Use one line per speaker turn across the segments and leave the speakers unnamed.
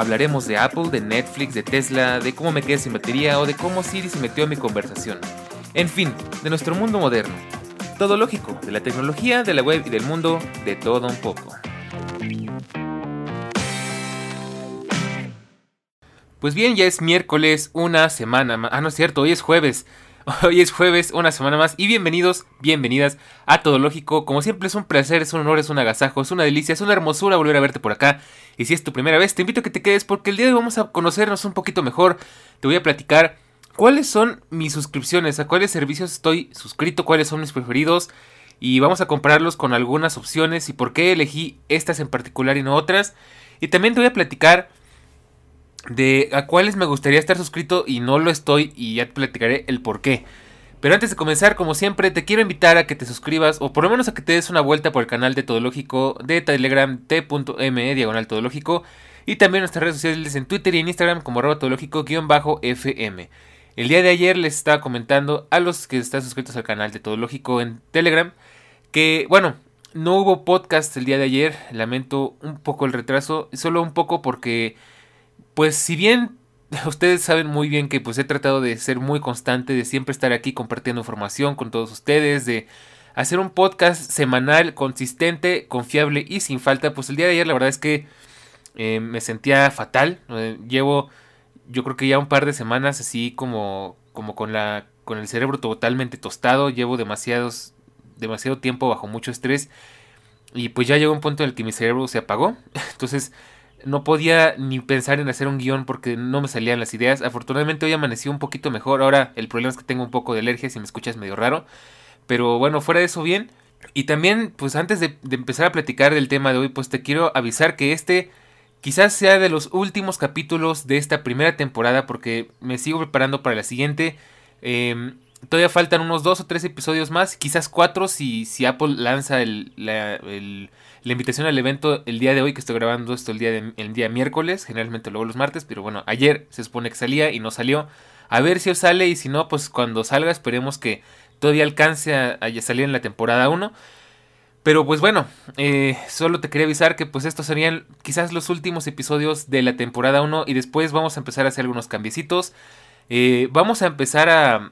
Hablaremos de Apple, de Netflix, de Tesla, de cómo me quedé sin batería o de cómo Siri se metió en mi conversación. En fin, de nuestro mundo moderno. Todo lógico, de la tecnología, de la web y del mundo, de todo un poco. Pues bien, ya es miércoles, una semana más. Ah, no es cierto, hoy es jueves. Hoy es jueves, una semana más y bienvenidos, bienvenidas a Todo Lógico. Como siempre es un placer, es un honor, es un agasajo, es una delicia, es una hermosura volver a verte por acá. Y si es tu primera vez, te invito a que te quedes porque el día de hoy vamos a conocernos un poquito mejor. Te voy a platicar cuáles son mis suscripciones, a cuáles servicios estoy suscrito, cuáles son mis preferidos. Y vamos a compararlos con algunas opciones y por qué elegí estas en particular y no otras. Y también te voy a platicar de a cuáles me gustaría estar suscrito y no lo estoy y ya te platicaré el por qué. Pero antes de comenzar, como siempre, te quiero invitar a que te suscribas o por lo menos a que te des una vuelta por el canal de Todológico de Telegram t.me diagonal Todológico y también nuestras redes sociales en Twitter y en Instagram como arroba todológico-fm. El día de ayer les estaba comentando a los que están suscritos al canal de Todológico en Telegram que, bueno, no hubo podcast el día de ayer, lamento un poco el retraso, solo un poco porque pues si bien ustedes saben muy bien que pues he tratado de ser muy constante, de siempre estar aquí compartiendo información con todos ustedes, de hacer un podcast semanal, consistente, confiable y sin falta, pues el día de ayer la verdad es que eh, me sentía fatal. Eh, llevo yo creo que ya un par de semanas así como, como con, la, con el cerebro totalmente tostado, llevo demasiados, demasiado tiempo bajo mucho estrés y pues ya llegó un punto en el que mi cerebro se apagó. Entonces no podía ni pensar en hacer un guion porque no me salían las ideas. Afortunadamente hoy amaneció un poquito mejor. Ahora el problema es que tengo un poco de alergia, si me escuchas medio raro. Pero bueno, fuera de eso bien. Y también, pues antes de, empezar a platicar del tema de hoy, pues te quiero avisar que este quizás sea de los últimos capítulos de esta primera temporada porque me sigo preparando para la siguiente. Em, todavía faltan unos dos o tres episodios más, quizás cuatro si, si Apple lanza el, el la invitación al evento el día de hoy, que estoy grabando esto el día, el día miércoles, generalmente luego los martes, pero bueno, ayer se supone que salía y no salió. A ver si os sale y si no, pues cuando salga esperemos que todavía alcance a, salir en la temporada 1. Pero pues bueno, eh, solo te quería avisar que pues estos serían quizás los últimos episodios de la temporada 1 y después vamos a empezar a hacer algunos cambiecitos. Eh, vamos a empezar a,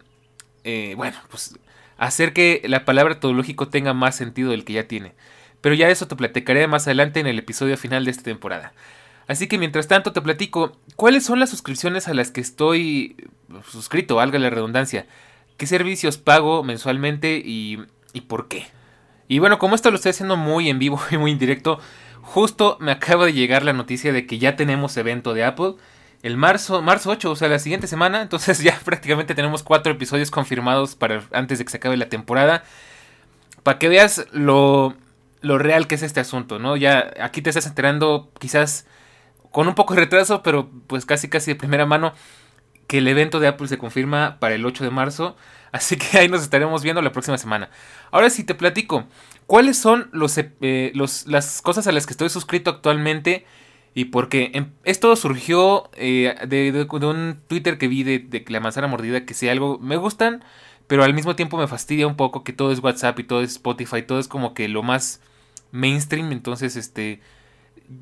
eh, bueno, pues hacer que la palabra todológico tenga más sentido del que ya tiene pero ya eso te platicaré más adelante en el episodio final de esta temporada. Así que mientras tanto te platico cuáles son las suscripciones a las que estoy suscrito, valga la redundancia, qué servicios pago mensualmente y, y por qué. Y bueno, como esto lo estoy haciendo muy en vivo y muy en directo, justo me acaba de llegar la noticia de que ya tenemos evento de Apple el marzo, marzo 8, o sea, la siguiente semana. Entonces ya prácticamente tenemos cuatro episodios confirmados para antes de que se acabe la temporada. Para que veas lo lo real que es este asunto, ¿no? Ya aquí te estás enterando quizás con un poco de retraso, pero pues casi casi de primera mano que el evento de Apple se confirma para el 8 de marzo, así que ahí nos estaremos viendo la próxima semana. Ahora sí te platico, ¿cuáles son los, eh, las cosas a las que estoy suscrito actualmente? Y porque em, esto surgió eh, de, de, un Twitter que vi de, de la manzana mordida, que si algo me gustan, pero al mismo tiempo me fastidia un poco que todo es WhatsApp y todo es Spotify, todo es como que lo más mainstream, entonces este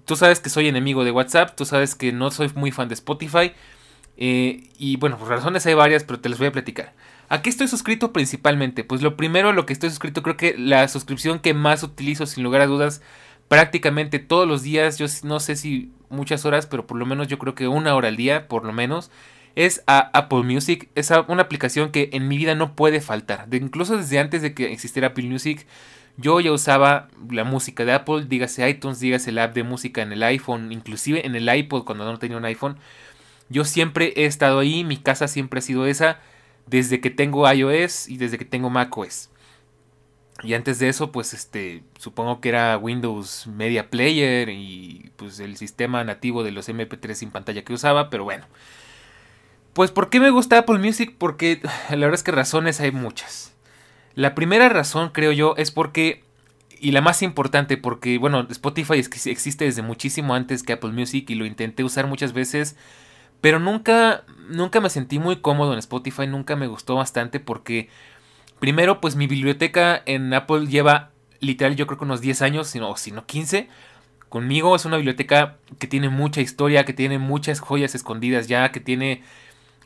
tú sabes que soy enemigo de WhatsApp, tú sabes que no soy muy fan de Spotify eh, y bueno, por razones hay varias, pero te las voy a platicar. ¿A qué estoy suscrito principalmente? Pues lo primero, lo que estoy suscrito, creo que la suscripción que más utilizo sin lugar a dudas prácticamente todos los días, yo no sé si muchas horas, pero por lo menos yo creo que una hora al día, por lo menos, es a Apple Music. Es una aplicación que en mi vida no puede faltar. De, incluso desde antes de que existiera Apple Music, yo ya usaba la música de Apple, dígase iTunes, dígase la app de música en el iPhone, inclusive en el iPod cuando no tenía un iPhone. Yo siempre he estado ahí, mi casa siempre ha sido esa, desde que tengo iOS y desde que tengo macOS. Y antes de eso, pues este, supongo que era Windows Media Player y pues el sistema nativo de los MP3 sin pantalla que usaba, pero bueno. Pues, ¿por qué me gusta Apple Music? Porque la verdad es que razones hay muchas. La primera razón, creo yo, es porque, y la más importante, porque, bueno, Spotify existe desde muchísimo antes que Apple Music y lo intenté usar muchas veces, pero nunca, nunca me sentí muy cómodo en Spotify, nunca me gustó bastante porque, primero, pues mi biblioteca en Apple lleva literal yo creo que unos 10 años, sino, sino 15. Conmigo es una biblioteca que tiene mucha historia, que tiene muchas joyas escondidas ya, que tiene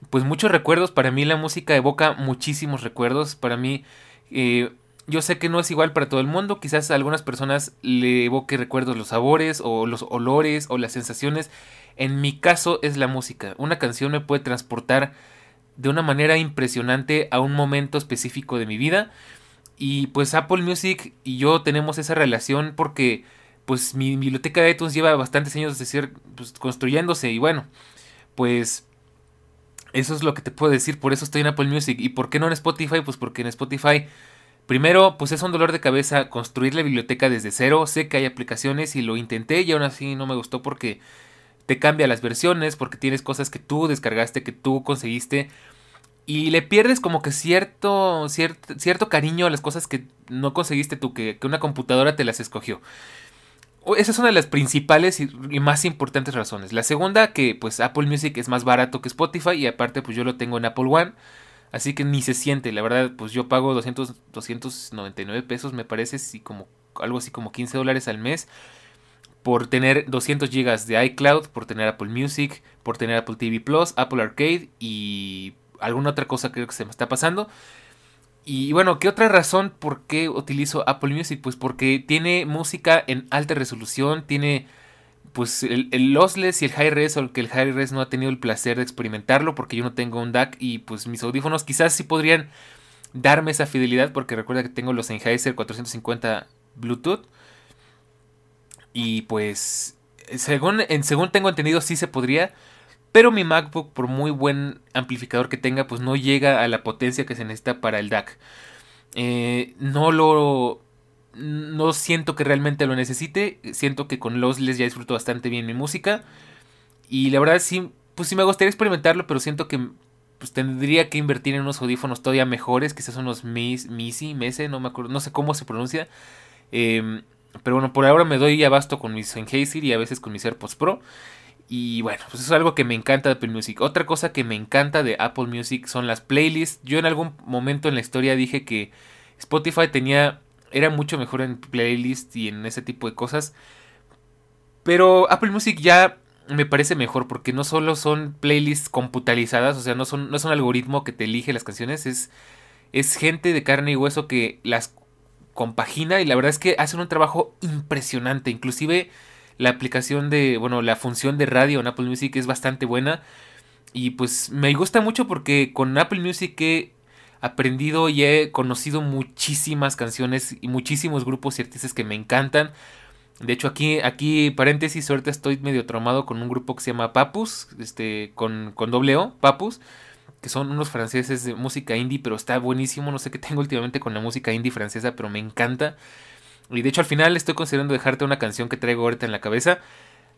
pues muchos recuerdos. Para mí la música evoca muchísimos recuerdos. Para mí, eh, yo sé que no es igual para todo el mundo. Quizás a algunas personas le evoque recuerdos los sabores o los olores o las sensaciones. En mi caso es la música. Una canción me puede transportar de una manera impresionante a un momento específico de mi vida. Y pues Apple Music y yo tenemos esa relación porque pues mi biblioteca de iTunes lleva bastantes años de ser pues, construyéndose y bueno, pues eso es lo que te puedo decir, por eso estoy en Apple Music. Y por qué no en Spotify, pues porque en Spotify primero pues es un dolor de cabeza construir la biblioteca desde cero, sé que hay aplicaciones y lo intenté y aún así no me gustó porque te cambia las versiones, porque tienes cosas que tú descargaste, que tú conseguiste y le pierdes como que cierto, cierto, cierto cariño a las cosas que no conseguiste tú, que, una computadora te las escogió. Esa es una de las principales y, más importantes razones. La segunda, que pues Apple Music es más barato que Spotify y aparte pues yo lo tengo en Apple One. Así que ni se siente, la verdad, pues yo pago 200, 299 pesos, me parece, si como, algo así como 15 dólares al mes, por tener 200 gigas de iCloud, por tener Apple Music, por tener Apple TV Plus, Apple Arcade y alguna otra cosa creo que se me está pasando. Y bueno, ¿qué otra razón por qué utilizo Apple Music? Pues porque tiene música en alta resolución, tiene pues el, lossless y el high res, aunque el high res no ha tenido el placer de experimentarlo porque yo no tengo un DAC y pues mis audífonos quizás sí podrían darme esa fidelidad porque recuerda que tengo los Sennheiser 450 Bluetooth y pues según, según tengo entendido sí se podría, pero mi MacBook, por muy buen amplificador que tenga, pues no llega a la potencia que se necesita para el DAC. Eh, no lo... No siento que realmente lo necesite. Siento que con Lossless ya disfruto bastante bien mi música. Y la verdad sí, pues sí me gustaría experimentarlo, pero siento que pues tendría que invertir en unos audífonos todavía mejores, quizás unos Misi, Mese, no me acuerdo, no sé cómo se pronuncia. Em, pero bueno, por ahora me doy abasto con mis Sennheiser y a veces con mis AirPods Pro. Y bueno, pues eso es algo que me encanta de Apple Music. Otra cosa que me encanta de Apple Music son las playlists. Yo en algún momento en la historia dije que Spotify tenía era mucho mejor en playlists y en ese tipo de cosas. Pero Apple Music ya me parece mejor porque no solo son playlists computarizadas, o sea, no, son, no es un algoritmo que te elige las canciones, es, es gente de carne y hueso que las compagina y la verdad es que hacen un trabajo impresionante. Inclusive la aplicación de, bueno, la función de radio en Apple Music es bastante buena. Y pues me gusta mucho porque con Apple Music he aprendido y he conocido muchísimas canciones y muchísimos grupos y artistas que me encantan. De hecho, aquí, aquí, paréntesis, ahorita estoy medio traumado con un grupo que se llama Papus, este, con, con Papus, que son unos franceses de música indie, pero está buenísimo. No sé qué tengo últimamente con la música indie francesa, pero me encanta. Y de hecho al final estoy considerando dejarte una canción que traigo ahorita en la cabeza.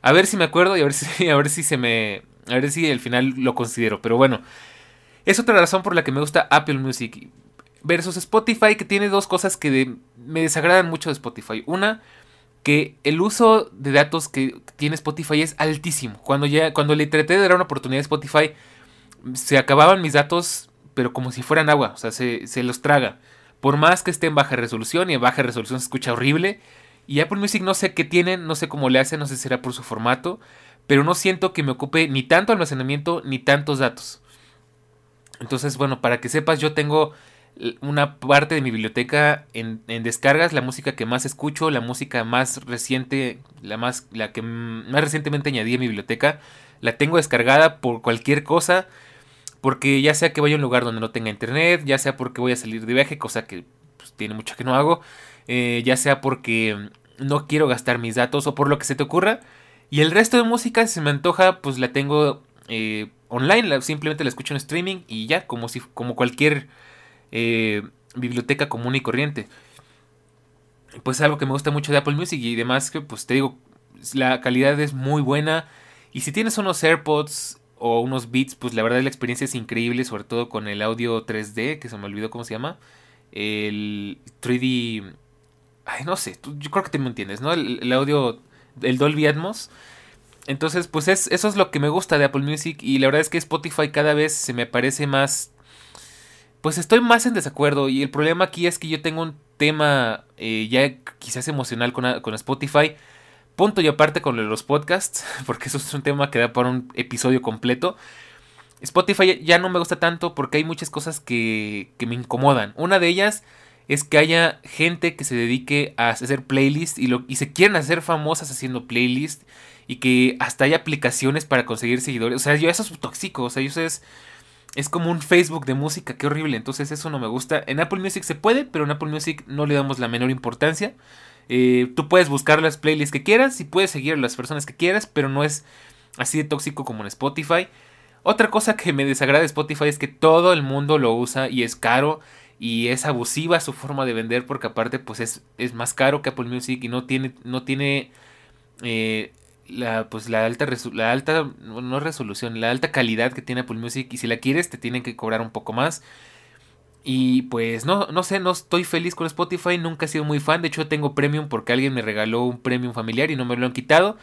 A ver si me acuerdo y a ver si, a ver si se me... A ver si al final lo considero. Pero bueno, es otra razón por la que me gusta Apple Music. Versus Spotify, que tiene dos cosas que me desagradan mucho de Spotify. Una, que el uso de datos que tiene Spotify es altísimo. Cuando, ya, cuando le traté de dar una oportunidad a Spotify, se acababan mis datos, pero como si fueran agua. O sea, se, se los traga. Por más que esté en baja resolución y en baja resolución se escucha horrible. Y Apple Music no sé qué tienen, no sé cómo le hacen, no sé si será por su formato. Pero no siento que me ocupe ni tanto almacenamiento ni tantos datos. Entonces, bueno, para que sepas, yo tengo una parte de mi biblioteca en, descargas, la música que más escucho, la música más reciente, la más, la que más recientemente añadí a mi biblioteca, la tengo descargada por cualquier cosa. Porque ya sea que vaya a un lugar donde no tenga internet, ya sea porque voy a salir de viaje, cosa que pues, tiene mucho que no hago, eh, ya sea porque no quiero gastar mis datos o por lo que se te ocurra. Y el resto de música, si me antoja, pues la tengo eh, online, simplemente la escucho en streaming y ya, como, si, como cualquier eh, biblioteca común y corriente. Pues algo que me gusta mucho de Apple Music y demás, que pues te digo, la calidad es muy buena. Y si tienes unos AirPods o unos beats, pues la verdad la experiencia es increíble, sobre todo con el audio 3D, que se me olvidó cómo se llama. El 3D... Ay, no sé, yo creo que te me entiendes, ¿no? El, audio, el Dolby Atmos. Entonces, pues es, eso es lo que me gusta de Apple Music y la verdad es que Spotify cada vez se me parece más... Pues estoy más en desacuerdo y el problema aquí es que yo tengo un tema eh, ya quizás emocional con, con Spotify Punto y aparte con los podcasts, porque eso es un tema que da para un episodio completo. Spotify ya no me gusta tanto porque hay muchas cosas que, que me incomodan. Una de ellas es que haya gente que se dedique a hacer playlists y, lo, y se quieren hacer famosas haciendo playlists y que hasta hay aplicaciones para conseguir seguidores. O sea, yo eso es tóxico, o sea, eso es, es como un Facebook de música, qué horrible. Entonces eso no me gusta. En Apple Music se puede, pero en Apple Music no le damos la menor importancia. Eh, tú puedes buscar las playlists que quieras y puedes seguir a las personas que quieras, pero no es así de tóxico como en Spotify. Otra cosa que me desagrada de Spotify es que todo el mundo lo usa y es caro y es abusiva su forma de vender porque aparte pues es, es más caro que Apple Music y no tiene, no tiene eh, la, pues, la alta, la alta, no resolución, la alta calidad que tiene Apple Music y si la quieres te tienen que cobrar un poco más. Y pues no, no sé, no estoy feliz con Spotify, nunca he sido muy fan, de hecho tengo premium porque alguien me regaló un premium familiar y no me lo han quitado.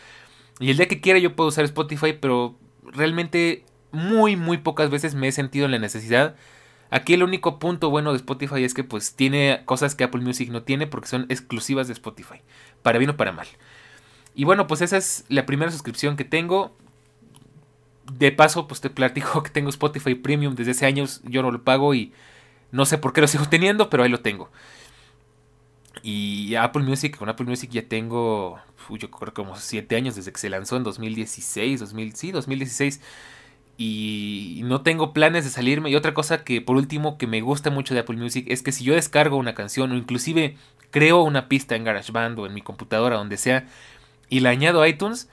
Y el día que quiera yo puedo usar Spotify, pero realmente muy, muy pocas veces me he sentido en la necesidad. Aquí el único punto bueno de Spotify es que pues tiene cosas que Apple Music no tiene porque son exclusivas de Spotify, para bien o para mal. Y bueno, pues esa es la primera suscripción que tengo. De paso, pues te platico que tengo Spotify Premium desde hace años, yo no lo pago y no sé por qué lo sigo teniendo, pero ahí lo tengo. Y Apple Music, con Apple Music ya tengo, yo creo como 7 años desde que se lanzó en 2016, 2000, sí, 2016. Y no tengo planes de salirme. Y otra cosa que por último que me gusta mucho de Apple Music es que si yo descargo una canción o inclusive creo una pista en GarageBand o en mi computadora, donde sea, y la añado a iTunes,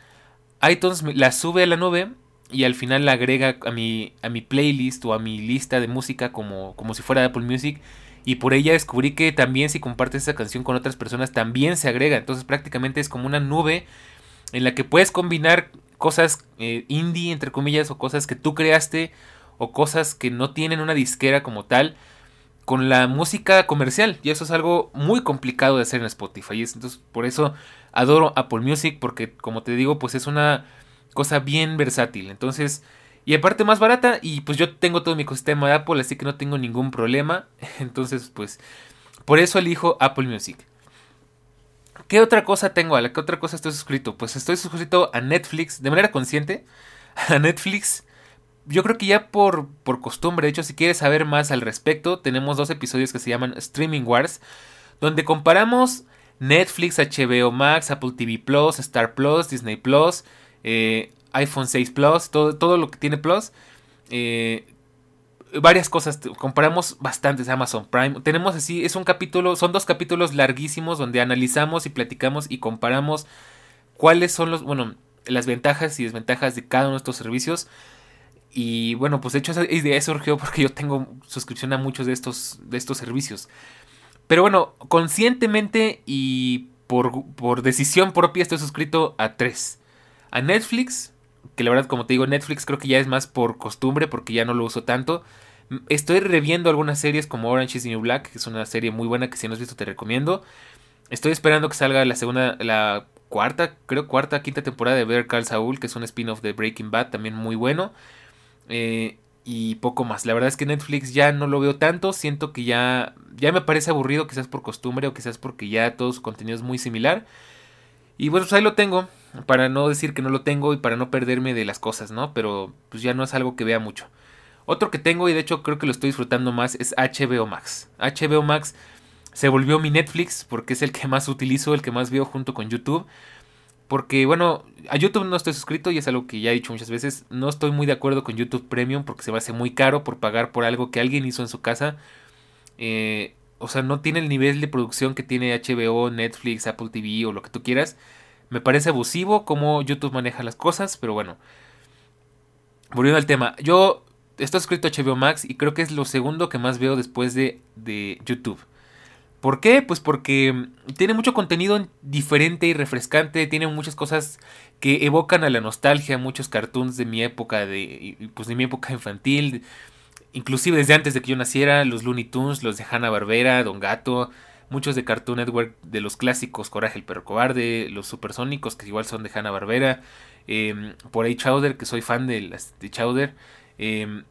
iTunes la sube a la nube y al final la agrega a mi, a mi playlist o a mi lista de música como, como si fuera de Apple Music. Y por ella descubrí que también si compartes esa canción con otras personas también se agrega. Entonces prácticamente es como una nube en la que puedes combinar cosas eh, indie, entre comillas, o cosas que tú creaste, o cosas que no tienen una disquera como tal, con la música comercial. Y eso es algo muy complicado de hacer en Spotify. Entonces por eso adoro Apple Music, porque como te digo, pues es una cosa bien versátil. Entonces, y aparte más barata y pues yo tengo todo mi ecosistema de Apple, así que no tengo ningún problema. Entonces, pues por eso elijo Apple Music. ¿Qué otra cosa tengo? ¿A la qué otra cosa estoy suscrito? Pues estoy suscrito a Netflix de manera consciente. A Netflix. Yo creo que ya por, por costumbre, de hecho, si quieres saber más al respecto, tenemos dos episodios que se llaman Streaming Wars, donde comparamos Netflix, HBO Max, Apple TV Plus, Star Plus, Disney Plus, eh, iPhone 6 Plus, todo, todo, lo que tiene Plus. Eh, varias cosas, comparamos bastantes Amazon Prime. Tenemos así, es un capítulo, son dos capítulos larguísimos donde analizamos y platicamos y comparamos cuáles son los, bueno, las ventajas y desventajas de cada uno de estos servicios. Y bueno, pues de hecho esa idea surgió porque yo tengo suscripción a muchos de estos, de estos servicios. Pero bueno, conscientemente y por, por decisión propia estoy suscrito a tres a Netflix, que la verdad como te digo Netflix creo que ya es más por costumbre porque ya no lo uso tanto. Estoy reviendo algunas series como Orange is the New Black, que es una serie muy buena que si no has visto te recomiendo. Estoy esperando que salga la segunda, la cuarta, creo cuarta, quinta temporada de Better Call Saul, que es un spin-off de Breaking Bad, también muy bueno. Eh, y poco más. La verdad es que Netflix ya no lo veo tanto. Siento que ya, ya me parece aburrido, quizás por costumbre o quizás porque ya todo su contenido es muy similar. Y bueno, pues ahí lo tengo para no decir que no lo tengo y para no perderme de las cosas, ¿no? Pero pues ya no es algo que vea mucho. Otro que tengo y de hecho creo que lo estoy disfrutando más es HBO Max. HBO Max se volvió mi Netflix porque es el que más utilizo, el que más veo junto con YouTube. Porque bueno, a YouTube no estoy suscrito y es algo que ya he dicho muchas veces. No estoy muy de acuerdo con YouTube Premium porque se me hace muy caro por pagar por algo que alguien hizo en su casa. Eh, o sea, no tiene el nivel de producción que tiene HBO, Netflix, Apple TV o lo que tú quieras. Me parece abusivo cómo YouTube maneja las cosas, pero bueno. Volviendo al tema, yo estoy suscrito a HBO Max y creo que es lo segundo que más veo después de, de YouTube. ¿Por qué? Pues porque tiene mucho contenido diferente y refrescante, tiene muchas cosas que evocan a la nostalgia, muchos cartoons de mi época, de, pues de mi época infantil, inclusive desde antes de que yo naciera, los Looney Tunes, los de Hanna Barbera, Don Gato, muchos de Cartoon Network, de los clásicos, Coraje el perro cobarde, los supersónicos, que igual son de Hanna Barbera, em, por ahí Chowder, que soy fan de, las, de Chowder, em,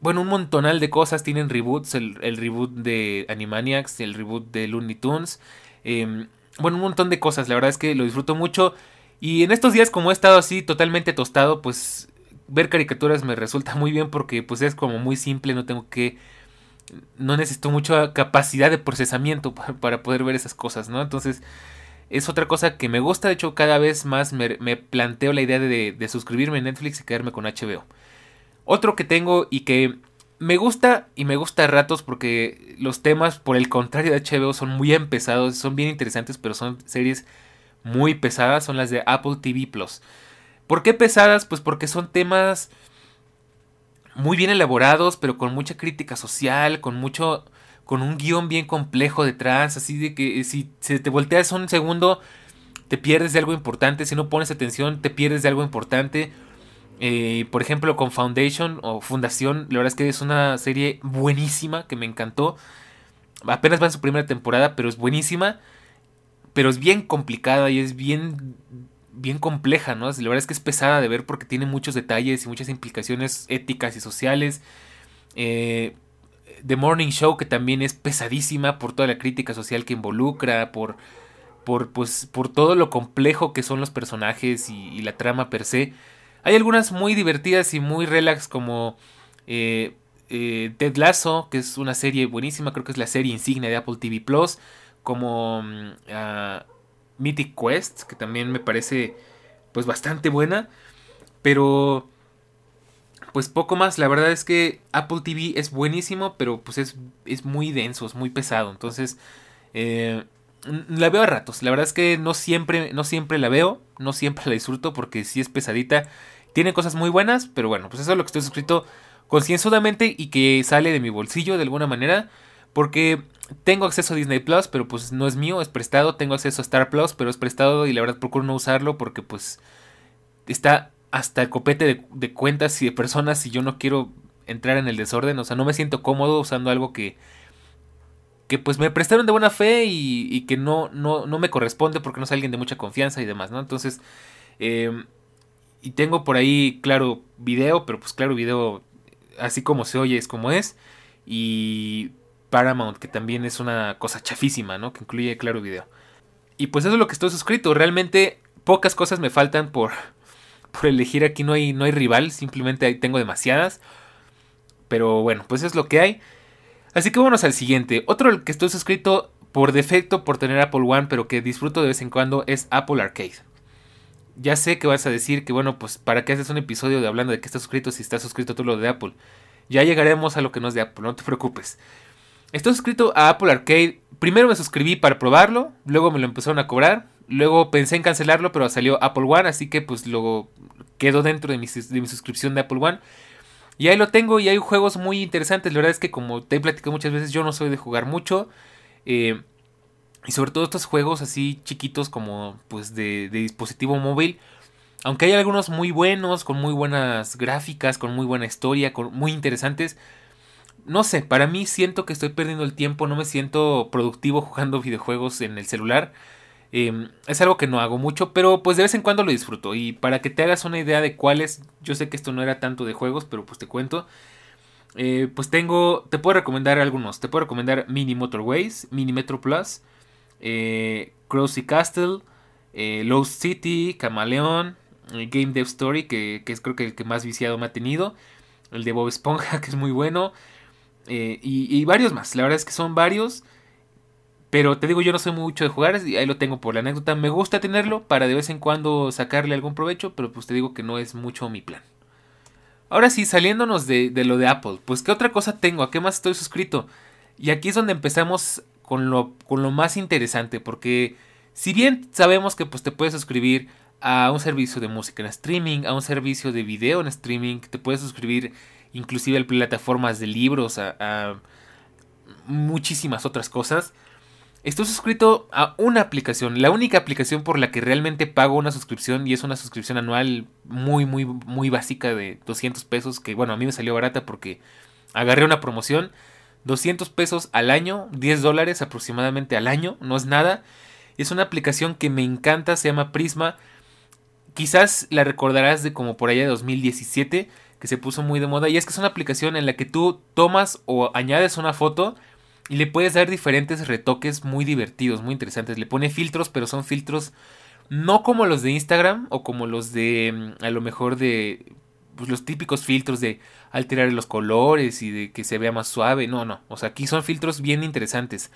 bueno, un montonal de cosas. Tienen reboots, el, reboot de Animaniacs, el reboot de Looney Tunes. Em, bueno, un montón de cosas. La verdad es que lo disfruto mucho. Y en estos días, como he estado así totalmente tostado, pues ver caricaturas me resulta muy bien porque pues es como muy simple, no tengo que... No necesito mucha capacidad de procesamiento para, poder ver esas cosas, ¿no? Entonces es otra cosa que me gusta, de hecho cada vez más me, planteo la idea de, de suscribirme a Netflix y quedarme con HBO. Otro que tengo y que me gusta y me gusta a ratos porque los temas, por el contrario de HBO, son muy pesados, son bien interesantes, pero son series muy pesadas, son las de Apple TV Plus. ¿Por qué pesadas? Pues porque son temas muy bien elaborados, pero con mucha crítica social, con mucho con un guion bien complejo detrás, así de que si se te volteas un segundo te pierdes de algo importante, si no pones atención te pierdes de algo importante eh, por ejemplo, con Foundation o Fundación, la verdad es que es una serie buenísima que me encantó. Apenas va en su primera temporada, pero es buenísima. Pero es bien complicada y es bien, bien compleja, ¿no? La verdad es que es pesada de ver porque tiene muchos detalles y muchas implicaciones éticas y sociales. Eh, The Morning Show, que también es pesadísima por toda la crítica social que involucra, por, por, pues, por todo lo complejo que son los personajes y la trama per se. Hay algunas muy divertidas y muy relax como eh, eh, Ted Lasso, que es una serie buenísima, creo que es la serie insignia de Apple TV Plus, como mm, ah, Mythic Quest, que también me parece pues bastante buena, pero pues poco más, la verdad es que Apple TV es buenísimo, pero pues es, es muy denso, es muy pesado, entonces eh, la veo a ratos, la verdad es que no siempre, no siempre la veo, no siempre la disfruto porque sí es pesadita. Tiene cosas muy buenas, pero bueno, pues eso es lo que estoy suscrito concienzudamente y que sale de mi bolsillo de alguna manera. Porque tengo acceso a Disney Plus, pero pues no es mío, es prestado. Tengo acceso a Star Plus, pero es prestado y la verdad procuro no usarlo porque pues está hasta el copete de, de cuentas y de personas y yo no quiero entrar en el desorden. O sea, no me siento cómodo usando algo que que pues me prestaron de buena fe y, que no, no, no, me corresponde porque no es alguien de mucha confianza y demás, ¿no? Entonces, em, y tengo por ahí, claro, video, pero pues claro, video así como se oye es como es. Y Paramount, que también es una cosa chafísima, ¿no? Que incluye, claro, video. Y pues eso es lo que estoy suscrito. Realmente pocas cosas me faltan por, por elegir. Aquí no hay, no hay rival, simplemente tengo demasiadas. Pero bueno, pues es lo que hay. Así que vámonos al siguiente. Otro que estoy suscrito por defecto por tener Apple One, pero que disfruto de vez en cuando, es Apple Arcade. Ya sé que vas a decir que, bueno, pues, ¿para qué haces un episodio de hablando de que estás suscrito si estás suscrito tú lo de Apple? Ya llegaremos a lo que no es de Apple, no te preocupes. Estoy suscrito a Apple Arcade. Primero me suscribí para probarlo, luego me lo empezaron a cobrar, luego pensé en cancelarlo, pero salió Apple One, así que pues luego quedó dentro de mi, de suscripción de Apple One. Y ahí lo tengo y hay juegos muy interesantes. La verdad es que como te he platicado muchas veces, yo no soy de jugar mucho. Eh, y sobre todo estos juegos así chiquitos como pues de, dispositivo móvil. Aunque hay algunos muy buenos, con muy buenas gráficas, con muy buena historia, con muy interesantes. No sé, para mí siento que estoy perdiendo el tiempo, no me siento productivo jugando videojuegos en el celular. Em, es algo que no hago mucho, pero pues de vez en cuando lo disfruto. Y para que te hagas una idea de cuáles, yo sé que esto no era tanto de juegos, pero pues te cuento. Eh, pues tengo, te puedo recomendar algunos. Te puedo recomendar Mini Motorways, Mini Metro Plus, eh, Castle, eh, Lost City, Camaleón, eh, Game Dev Story, que, es creo que el que más viciado me ha tenido. El de Bob Esponja, que es muy bueno. Y, y varios más. La verdad es que son varios. Pero te digo, yo no soy mucho de jugar, y ahí lo tengo por la anécdota. Me gusta tenerlo para de vez en cuando sacarle algún provecho, pero pues te digo que no es mucho mi plan. Ahora sí, saliéndonos de, lo de Apple, pues ¿qué otra cosa tengo? ¿A qué más estoy suscrito? Y aquí es donde empezamos con lo, con lo más interesante, porque si bien sabemos que pues te puedes suscribir a un servicio de música en streaming, a un servicio de video en streaming, te puedes suscribir inclusive plataformas de libros, a muchísimas otras cosas, Estoy suscrito a una aplicación, la única aplicación por la que realmente pago una suscripción y es una suscripción anual muy, muy, muy básica de 200 pesos, que bueno, a mí me salió barata porque agarré una promoción, 200 pesos al año, 10 dólares aproximadamente al año, no es nada. Es una aplicación que me encanta, se llama Prisma. Quizás la recordarás de como por allá de 2017, que se puso muy de moda, y es que es una aplicación en la que tú tomas o añades una foto y le puedes dar diferentes retoques muy divertidos, muy interesantes. Le pone filtros, pero son filtros no como los de Instagram o como los de mm, a lo mejor de pues, los típicos filtros de alterar los colores y de que se vea más suave. No, no. O sea, aquí son filtros bien interesantes.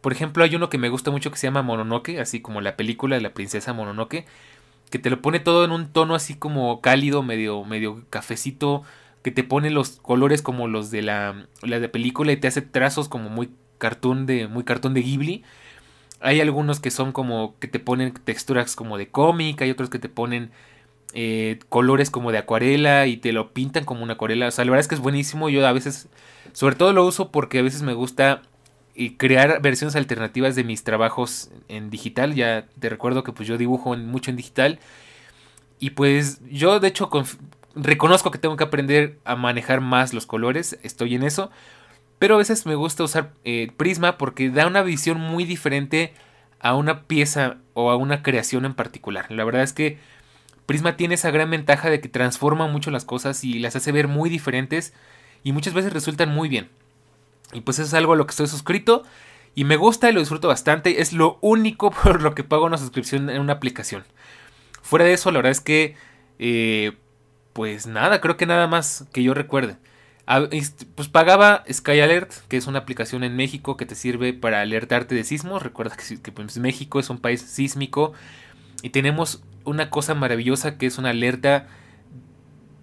Por ejemplo, hay uno que me gusta mucho que se llama Mononoke, así como la película de la princesa Mononoke, que te lo pone todo en un tono así como cálido, medio, medio cafecito, que te pone los colores como los de la, la de película y te hace trazos como muy cartón de muy cartón de Ghibli. Hay algunos que son como que te ponen texturas como de cómic, hay otros que te ponen eh, colores como de acuarela y te lo pintan como una acuarela. O sea, la verdad es que es buenísimo. Yo a veces, sobre todo lo uso porque a veces me gusta eh, crear versiones alternativas de mis trabajos en digital. Ya te recuerdo que pues yo dibujo mucho en digital. Y pues yo de hecho reconozco que tengo que aprender a manejar más los colores, estoy en eso, pero a veces me gusta usar eh, Prisma porque da una visión muy diferente a una pieza o a una creación en particular. La verdad es que Prisma tiene esa gran ventaja de que transforma mucho las cosas y las hace ver muy diferentes y muchas veces resultan muy bien. Y pues es algo a lo que estoy suscrito y me gusta y lo disfruto bastante. Es lo único por lo que pago una suscripción en una aplicación. Fuera de eso, la verdad es que eh, pues nada, creo que nada más que yo recuerde. Pues pagaba Sky Alert, que es una aplicación en México que te sirve para alertarte de sismos. Recuerda que, pues, México es un país sísmico y tenemos una cosa maravillosa que es una alerta,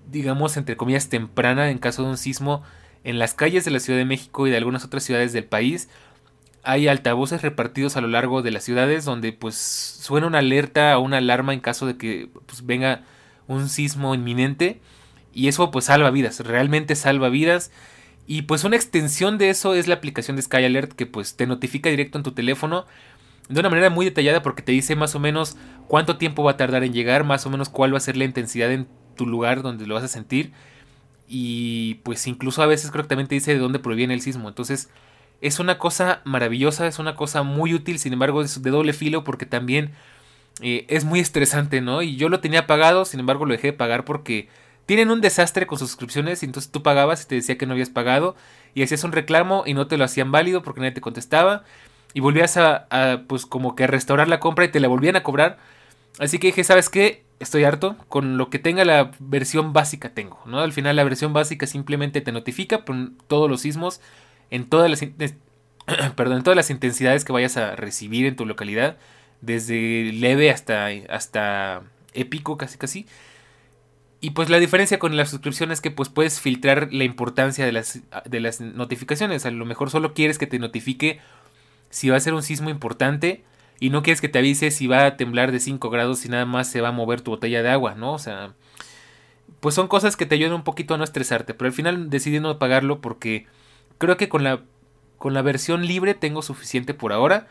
digamos, entre comillas, temprana en caso de un sismo. En las calles de la Ciudad de México y de algunas otras ciudades del país hay altavoces repartidos a lo largo de las ciudades donde pues suena una alerta o una alarma en caso de que pues, venga un sismo inminente y eso pues salva vidas, realmente salva vidas. Y pues una extensión de eso es la aplicación de Sky Alert que pues te notifica directo en tu teléfono de una manera muy detallada porque te dice más o menos cuánto tiempo va a tardar en llegar, más o menos cuál va a ser la intensidad en tu lugar donde lo vas a sentir. Y pues incluso a veces creo dice de dónde proviene el sismo. Entonces es una cosa maravillosa, es una cosa muy útil, sin embargo es de doble filo porque también eh, es muy estresante, ¿no? Y yo lo tenía pagado, sin embargo lo dejé de pagar porque tienen un desastre con sus suscripciones y entonces tú pagabas y te decía que no habías pagado y hacías un reclamo y no te lo hacían válido porque nadie te contestaba y volvías a, pues como que a restaurar la compra y te la volvían a cobrar. Así que dije, ¿sabes qué? Estoy harto. Con lo que tenga la versión básica tengo, ¿no? Al final la versión básica simplemente te notifica por todos los sismos en todas las, perdón, en todas las intensidades que vayas a recibir en tu localidad desde leve hasta, hasta épico casi casi. Y pues la diferencia con la suscripción es que pues puedes filtrar la importancia de las, de las notificaciones. A lo mejor solo quieres que te notifique si va a ser un sismo importante y no quieres que te avise si va a temblar de 5 grados y nada más se va a mover tu botella de agua, ¿no? O sea, pues son cosas que te ayudan un poquito a no estresarte, pero al final decidí no pagarlo porque creo que con la, con la versión libre tengo suficiente por ahora.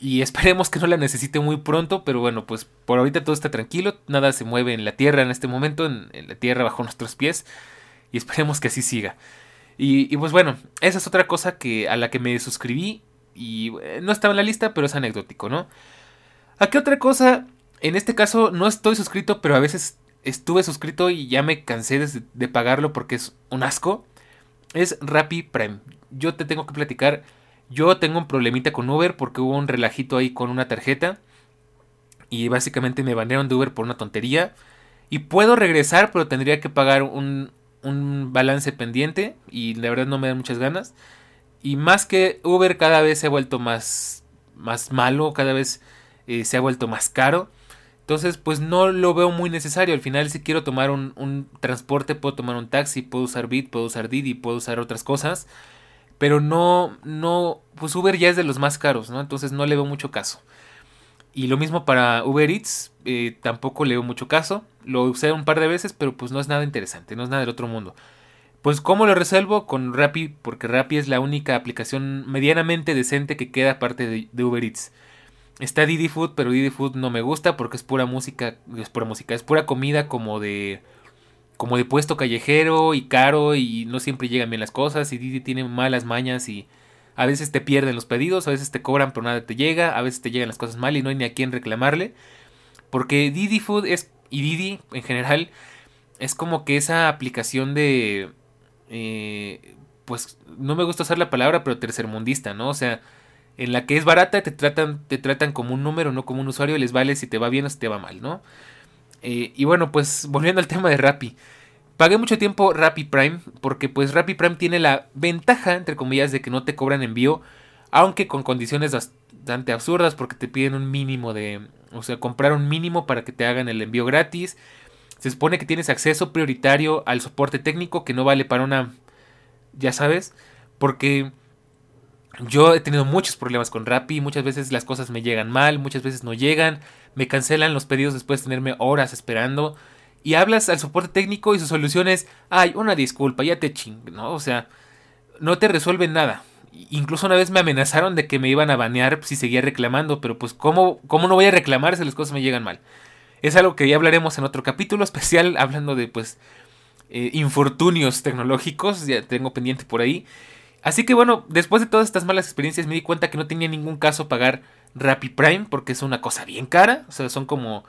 Y esperemos que no la necesite muy pronto, pero bueno, pues por ahorita todo está tranquilo, nada se mueve en la tierra en este momento, en, la tierra bajo nuestros pies, y esperemos que así siga. Y, pues bueno, esa es otra cosa que a la que me suscribí y eh, no estaba en la lista, pero es anecdótico, ¿no? ¿A qué otra cosa? En este caso no estoy suscrito, pero a veces estuve suscrito y ya me cansé de, de pagarlo porque es un asco. Es Rappi Prime. Yo te tengo que platicar yo tengo un problemita con Uber porque hubo un relajito ahí con una tarjeta. Y básicamente me banearon de Uber por una tontería. Y puedo regresar, pero tendría que pagar un, un balance pendiente. Y la verdad no me dan muchas ganas. Y más que Uber cada vez se ha vuelto más, más malo, cada vez eh, se ha vuelto más caro. Entonces, pues no lo veo muy necesario. Al final, si quiero tomar un, un transporte, puedo tomar un taxi, puedo usar Bit, puedo usar Didi, puedo usar otras cosas pero no, no, pues Uber ya es de los más caros, ¿no? Entonces no le veo mucho caso. Y lo mismo para Uber Eats, eh, tampoco le veo mucho caso. Lo usé un par de veces, pero pues no es nada interesante, no es nada del otro mundo. Pues ¿cómo lo resuelvo? Con Rappi, porque Rappi es la única aplicación medianamente decente que queda aparte de, Uber Eats. Está Didi Food, pero Didi Food no me gusta porque es pura música, es pura música, es pura comida como de como de puesto callejero y caro y no siempre llegan bien las cosas y Didi tiene malas mañas y a veces te pierden los pedidos, a veces te cobran pero nada te llega, a veces te llegan las cosas mal y no hay ni a quién reclamarle. Porque Didi Food es y Didi en general es como que esa aplicación de eh, pues no me gusta usar la palabra, pero tercermundista, ¿no? O sea, en la que es barata te tratan, te tratan como un número, no como un usuario, les vale si te va bien o si te va mal, ¿no? Eh, y bueno, pues volviendo al tema de Rappi. Pagué mucho tiempo Rappi Prime porque pues Rappi Prime tiene la ventaja, entre comillas, de que no te cobran envío, aunque con condiciones bastante absurdas porque te piden un mínimo de, o sea, comprar un mínimo para que te hagan el envío gratis. Se supone que tienes acceso prioritario al soporte técnico que no vale para una, ya sabes, porque yo he tenido muchos problemas con Rappi, muchas veces las cosas me llegan mal, muchas veces no llegan, me cancelan los pedidos después de tenerme horas esperando. Y hablas al soporte técnico y su solución es, ay, una disculpa, ya te ching, ¿no? O sea, no te resuelven nada. Incluso una vez me amenazaron de que me iban a banear si seguía reclamando, pero pues ¿cómo, cómo no voy a reclamar si las cosas me llegan mal? Es algo que ya hablaremos en otro capítulo especial hablando de pues eh, infortunios tecnológicos, ya tengo pendiente por ahí. Así que bueno, después de todas estas malas experiencias me di cuenta que no tenía ningún caso pagar Rappi Prime porque es una cosa bien cara, o sea, son como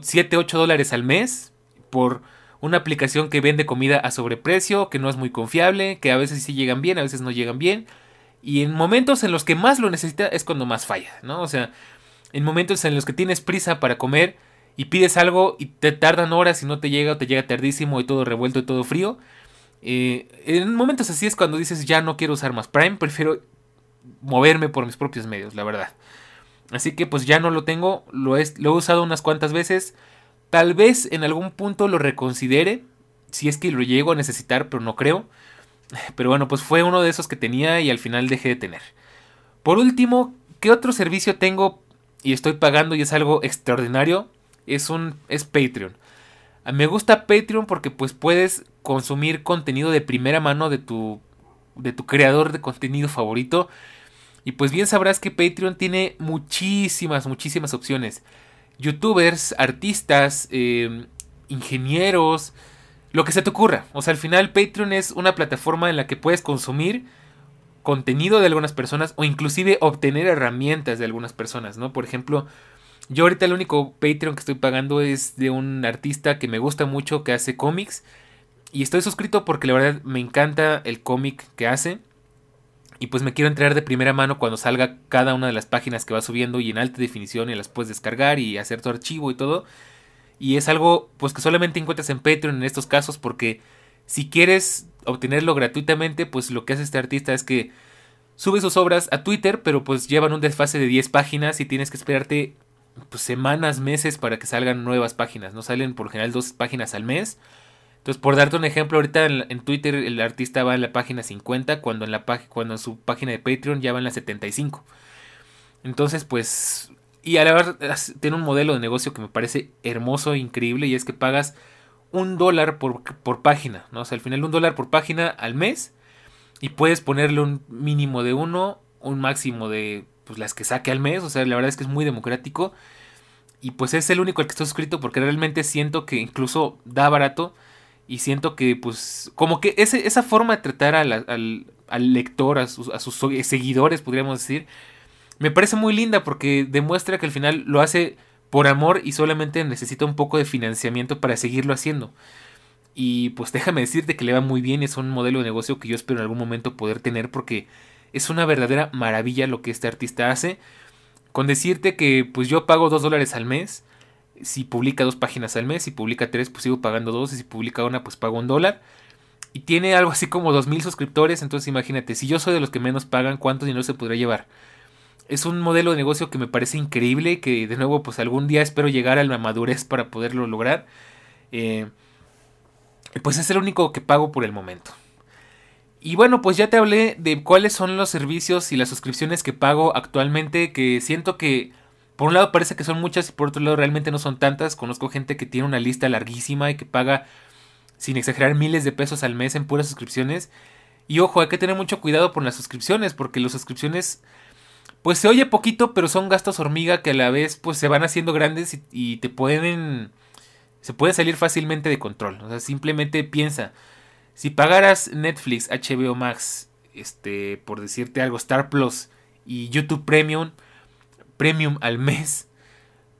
7, 8 dólares al mes por una aplicación que vende comida a sobreprecio, que no es muy confiable, que a veces sí llegan bien, a veces no llegan bien. Y en momentos en los que más lo necesita es cuando más falla, ¿no? O sea, en momentos en los que tienes prisa para comer y pides algo y te tardan horas y no te llega o te llega tardísimo y todo revuelto y todo frío. Eh, en momentos así es cuando dices ya no quiero usar más Prime, prefiero moverme por mis propios medios, la verdad. Así que pues ya no lo tengo, lo lo he usado unas cuantas veces. Tal vez en algún punto lo reconsidere, si es que lo llego a necesitar, pero no creo. Pero bueno, pues fue uno de esos que tenía y al final dejé de tener. Por último, ¿qué otro servicio tengo y estoy pagando y es algo extraordinario, es un es Patreon. Me gusta Patreon porque pues puedes consumir contenido de primera mano de tu de tu creador de contenido favorito. Y pues bien sabrás que Patreon tiene muchísimas, muchísimas opciones. Youtubers, artistas, em, ingenieros, lo que se te ocurra. O sea, al final Patreon es una plataforma en la que puedes consumir contenido de algunas personas o inclusive obtener herramientas de algunas personas, ¿no? Por ejemplo, yo ahorita el único Patreon que estoy pagando es de un artista que me gusta mucho que hace cómics y estoy suscrito porque la verdad me encanta el cómic que hace y pues me quiero entregar de primera mano cuando salga cada una de las páginas que va subiendo y en alta definición y las puedes descargar y hacer tu archivo y todo. Y es algo pues que solamente encuentras en Patreon en estos casos porque si quieres obtenerlo gratuitamente, pues lo que hace este artista es que sube sus obras a Twitter, pero pues llevan un desfase de 10 páginas y tienes que esperarte pues, semanas, meses para que salgan nuevas páginas. No salen por general dos páginas al mes. Entonces, por darte un ejemplo, ahorita en, Twitter el artista va en la página 50, cuando en, la cuando en su página de Patreon ya va en la 75. Entonces, pues... Y a la verdad tiene un modelo de negocio que me parece hermoso, increíble, y es que pagas un dólar por, por página, ¿no? O sea, al final un dólar por página al mes y puedes ponerle un mínimo de uno, un máximo de pues, las que saque al mes, o sea, la verdad es que es muy democrático y pues es el único al que estoy suscrito porque realmente siento que incluso da barato y siento que pues como que ese, esa forma de tratar al, al, lector, a sus, a sus seguidores, podríamos decir, me parece muy linda porque demuestra que al final lo hace por amor y solamente necesita un poco de financiamiento para seguirlo haciendo. Y pues déjame decirte que le va muy bien, es un modelo de negocio que yo espero en algún momento poder tener porque es una verdadera maravilla lo que este artista hace. Con decirte que pues yo pago dos dólares al mes. Si publica dos páginas al mes, si publica tres, pues sigo pagando dos. Y si publica una, pues pago un dólar. Y tiene algo así como dos mil suscriptores. Entonces imagínate, si yo soy de los que menos pagan, ¿cuánto dinero se podría llevar? Es un modelo de negocio que me parece increíble, que de nuevo pues algún día espero llegar a la madurez para poderlo lograr. Eh, pues es el único que pago por el momento. Y bueno, pues ya te hablé de cuáles son los servicios y las suscripciones que pago actualmente, que siento que por un lado parece que son muchas y por otro lado realmente no son tantas. Conozco gente que tiene una lista larguísima y que paga sin exagerar, miles de pesos al mes en puras suscripciones. Y ojo, hay que tener mucho cuidado con las suscripciones, porque las suscripciones, pues se oye poquito, pero son gastos hormiga que a la vez, pues se van haciendo grandes y, te pueden, se pueden salir fácilmente de control. O sea, simplemente piensa, si pagaras Netflix, HBO Max, este, por decirte algo, Star Plus y YouTube Premium, Premium al mes,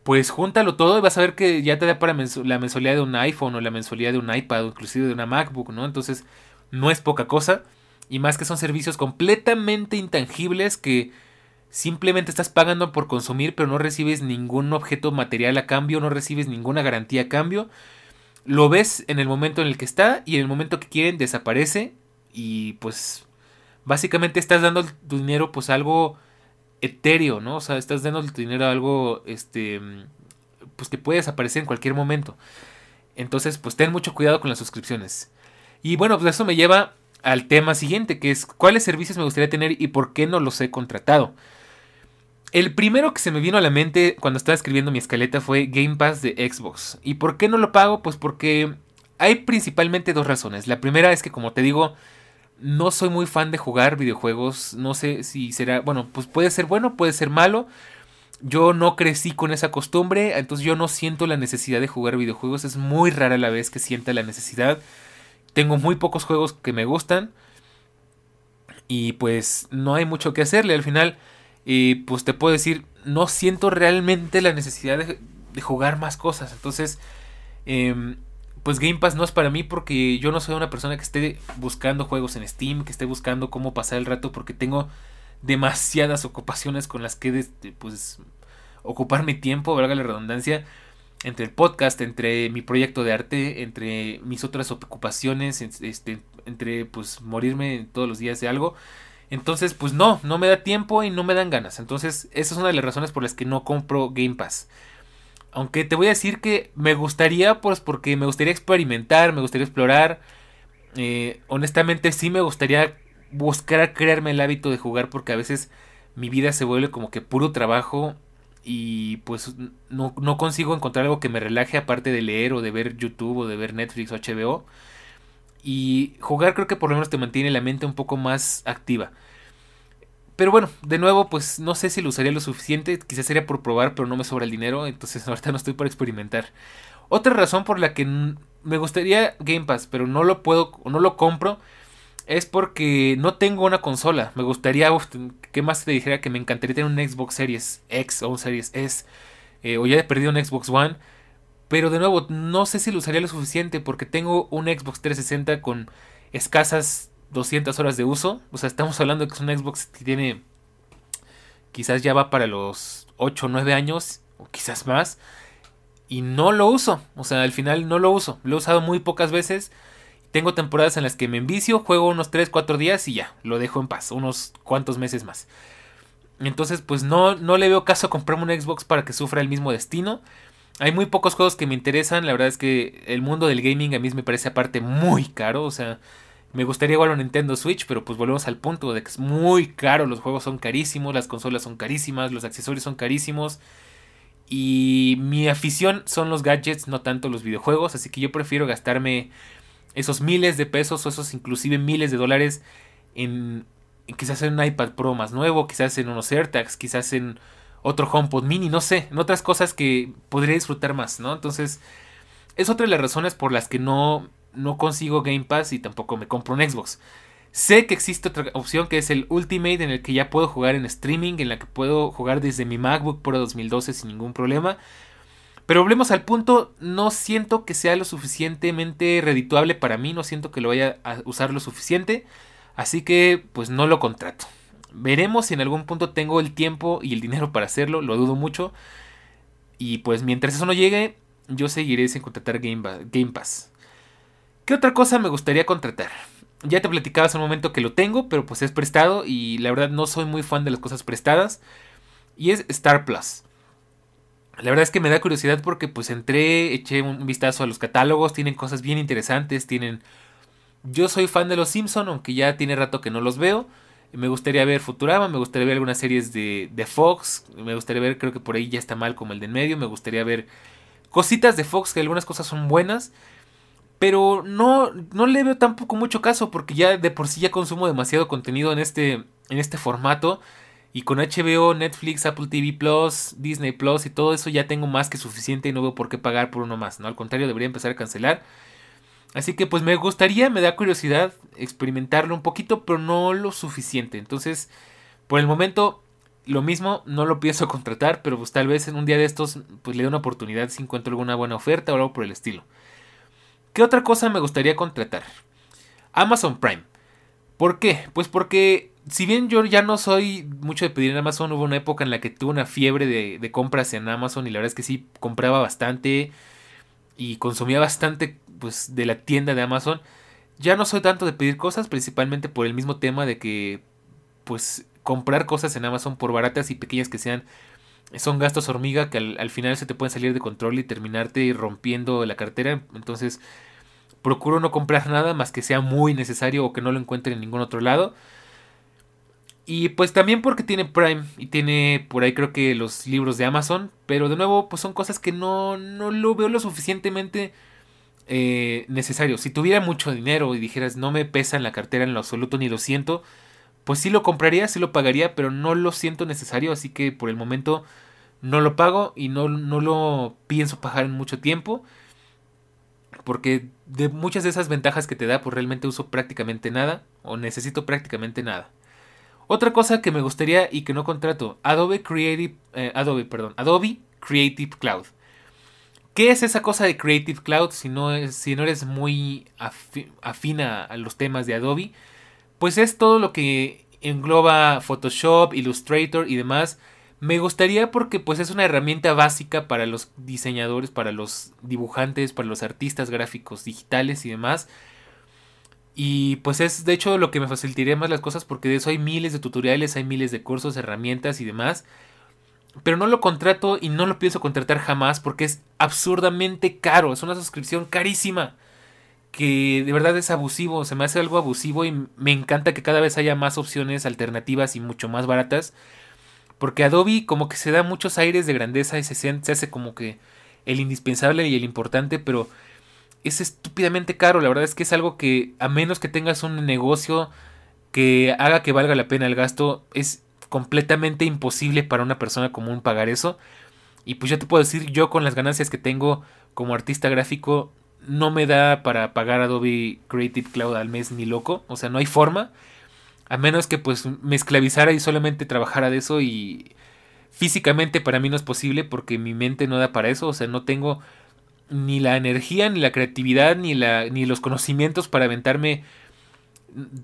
pues júntalo todo y vas a ver que ya te da para la mensualidad de un iPhone o la mensualidad de un iPad o inclusive de una MacBook, ¿no? Entonces no es poca cosa y más que son servicios completamente intangibles que simplemente estás pagando por consumir pero no recibes ningún objeto material a cambio, no recibes ninguna garantía a cambio. Lo ves en el momento en el que está y en el momento que quieren desaparece y pues básicamente estás dando tu dinero pues algo etéreo, ¿no? O sea, estás dando el dinero a algo, este, pues que puede desaparecer en cualquier momento. Entonces, pues ten mucho cuidado con las suscripciones. Y bueno, pues eso me lleva al tema siguiente, que es cuáles servicios me gustaría tener y por qué no los he contratado. El primero que se me vino a la mente cuando estaba escribiendo mi escaleta fue Game Pass de Xbox. ¿Y por qué no lo pago? Pues porque hay principalmente dos razones. La primera es que, como te digo, no soy muy fan de jugar videojuegos. No sé si será. Bueno, pues puede ser bueno, puede ser malo. Yo no crecí con esa costumbre. Entonces yo no siento la necesidad de jugar videojuegos. Es muy rara la vez que sienta la necesidad. Tengo muy pocos juegos que me gustan. Y pues no hay mucho que hacerle. Al final, Y pues te puedo decir, no siento realmente la necesidad de, jugar más cosas. Entonces, eh, pues Game Pass no es para mí porque yo no soy una persona que esté buscando juegos en Steam, que esté buscando cómo pasar el rato porque tengo demasiadas ocupaciones con las que pues ocupar mi tiempo, valga la redundancia, entre el podcast, entre mi proyecto de arte, entre mis otras ocupaciones, este, entre pues morirme todos los días de algo. Entonces, pues no, no me da tiempo y no me dan ganas. Entonces, esa es una de las razones por las que no compro Game Pass. Aunque te voy a decir que me gustaría, pues porque me gustaría experimentar, me gustaría explorar. Eh, honestamente sí me gustaría buscar crearme el hábito de jugar porque a veces mi vida se vuelve como que puro trabajo y pues no, no, consigo encontrar algo que me relaje aparte de leer o de ver YouTube o de ver Netflix o HBO. Y jugar creo que por lo menos te mantiene la mente un poco más activa. Pero bueno, de nuevo, pues no sé si lo usaría lo suficiente. Quizás sería por probar, pero no me sobra el dinero. Entonces ahorita no estoy por experimentar. Otra razón por la que me gustaría Game Pass, pero no lo puedo, no lo compro, es porque no tengo una consola. Me gustaría, ¿qué más te dijera? Que me encantaría tener un Xbox Series X o un Series S. Eh, o ya he perdido un Xbox One. Pero de nuevo, no sé si lo usaría lo suficiente porque tengo un Xbox 360 con escasas 200 horas de uso. O sea, estamos hablando que es un Xbox que tiene quizás ya va para los 8 o 9 años, o quizás más. Y no lo uso. O sea, al final no lo uso. Lo he usado muy pocas veces. Tengo temporadas en las que me envicio, juego unos 3, 4 días y ya, lo dejo en paz, unos cuantos meses más. Entonces, pues no, no le veo caso a comprarme un Xbox para que sufra el mismo destino. Hay muy pocos juegos que me interesan, la verdad es que el mundo del gaming a mí me parece aparte muy caro, o sea, me gustaría igual un Nintendo Switch, pero pues volvemos al punto de que es muy caro, los juegos son carísimos, las consolas son carísimas, los accesorios son carísimos. Y mi afición son los gadgets, no tanto los videojuegos, así que yo prefiero gastarme esos miles de pesos o esos inclusive miles de dólares en, quizás en un iPad Pro más nuevo, quizás en unos AirTags, quizás en otro HomePod mini, no sé, en otras cosas que podría disfrutar más, ¿no? Entonces, es otra de las razones por las que no no consigo Game Pass y tampoco me compro un Xbox. Sé que existe otra opción que es el Ultimate en el que ya puedo jugar en streaming, en la que puedo jugar desde mi MacBook Pro 2012 sin ningún problema. Pero volvemos al punto, no siento que sea lo suficientemente redituable para mí, no siento que lo vaya a usar lo suficiente, así que pues no lo contrato. Veremos si en algún punto tengo el tiempo y el dinero para hacerlo, lo dudo mucho. Y pues mientras eso no llegue, yo seguiré sin contratar Game, Game Pass. ¿Qué otra cosa me gustaría contratar? Ya te platicaba hace un momento que lo tengo, pero pues es prestado y la verdad no soy muy fan de las cosas prestadas. Y es Star Plus. La verdad es que me da curiosidad porque pues entré, eché un vistazo a los catálogos, tienen cosas bien interesantes, tienen... Yo soy fan de los Simpson, aunque ya tiene rato que no los veo. Me gustaría ver Futurama, me gustaría ver algunas series de, de Fox, me gustaría ver, creo que por ahí ya está mal como el de en medio, me gustaría ver cositas de Fox, que algunas cosas son buenas. Pero no, no le veo tampoco mucho caso porque ya de por sí ya consumo demasiado contenido en este, en este formato. Y con HBO, Netflix, Apple TV Plus, Disney Plus y todo eso ya tengo más que suficiente y no veo por qué pagar por uno más. ¿no? Al contrario, debería empezar a cancelar. Así que pues me gustaría, me da curiosidad experimentarlo un poquito, pero no lo suficiente. Entonces, por el momento, lo mismo, no lo pienso contratar, pero pues tal vez en un día de estos pues le dé una oportunidad si encuentro alguna buena oferta o algo por el estilo. ¿Qué otra cosa me gustaría contratar? Amazon Prime. ¿Por qué? Pues porque si bien yo ya no soy mucho de pedir en Amazon, hubo una época en la que tuve una fiebre de, de compras en Amazon y la verdad es que sí, compraba bastante y consumía bastante pues de la tienda de Amazon. Ya no soy tanto de pedir cosas, principalmente por el mismo tema de que pues comprar cosas en Amazon por baratas y pequeñas que sean son gastos hormiga que al, final se te pueden salir de control y terminarte rompiendo la cartera. Entonces procuro no comprar nada más que sea muy necesario o que no lo encuentre en ningún otro lado. Y pues también porque tiene Prime y tiene por ahí creo que los libros de Amazon. Pero de nuevo pues son cosas que no, no lo veo lo suficientemente eh, necesario. Si tuviera mucho dinero y dijeras no me pesa en la cartera en lo absoluto ni lo siento, pues sí lo compraría, sí lo pagaría, pero no lo siento necesario, así que por el momento no lo pago y no, no lo pienso pagar en mucho tiempo. Porque de muchas de esas ventajas que te da, pues realmente uso prácticamente nada o necesito prácticamente nada. Otra cosa que me gustaría y que no contrato, Adobe Creative, eh, Adobe, perdón, Adobe Creative Cloud. ¿Qué es esa cosa de Creative Cloud si no, si no eres muy afina a los temas de Adobe? Pues es todo lo que engloba Photoshop, Illustrator y demás. Me gustaría porque pues es una herramienta básica para los diseñadores, para los dibujantes, para los artistas gráficos digitales y demás. Y pues es de hecho lo que me facilitaría más las cosas porque de eso hay miles de tutoriales, hay miles de cursos, herramientas y demás pero no lo contrato y no lo pienso contratar jamás porque es absurdamente caro, es una suscripción carísima que de verdad es abusivo, se me hace algo abusivo y me encanta que cada vez haya más opciones alternativas y mucho más baratas porque Adobe como que se da muchos aires de grandeza y se, se hace como que el indispensable y el importante, pero es estúpidamente caro, la verdad es que es algo que a menos que tengas un negocio que haga que valga la pena el gasto, es completamente imposible para una persona común pagar eso. Y pues yo te puedo decir, yo con las ganancias que tengo como artista gráfico, no me da para pagar Adobe Creative Cloud al mes ni loco. O sea, no hay forma. A menos que pues me esclavizara y solamente trabajara de eso y físicamente para mí no es posible porque mi mente no da para eso. O sea, no tengo ni la energía, ni la creatividad, ni, la, ni los conocimientos para aventarme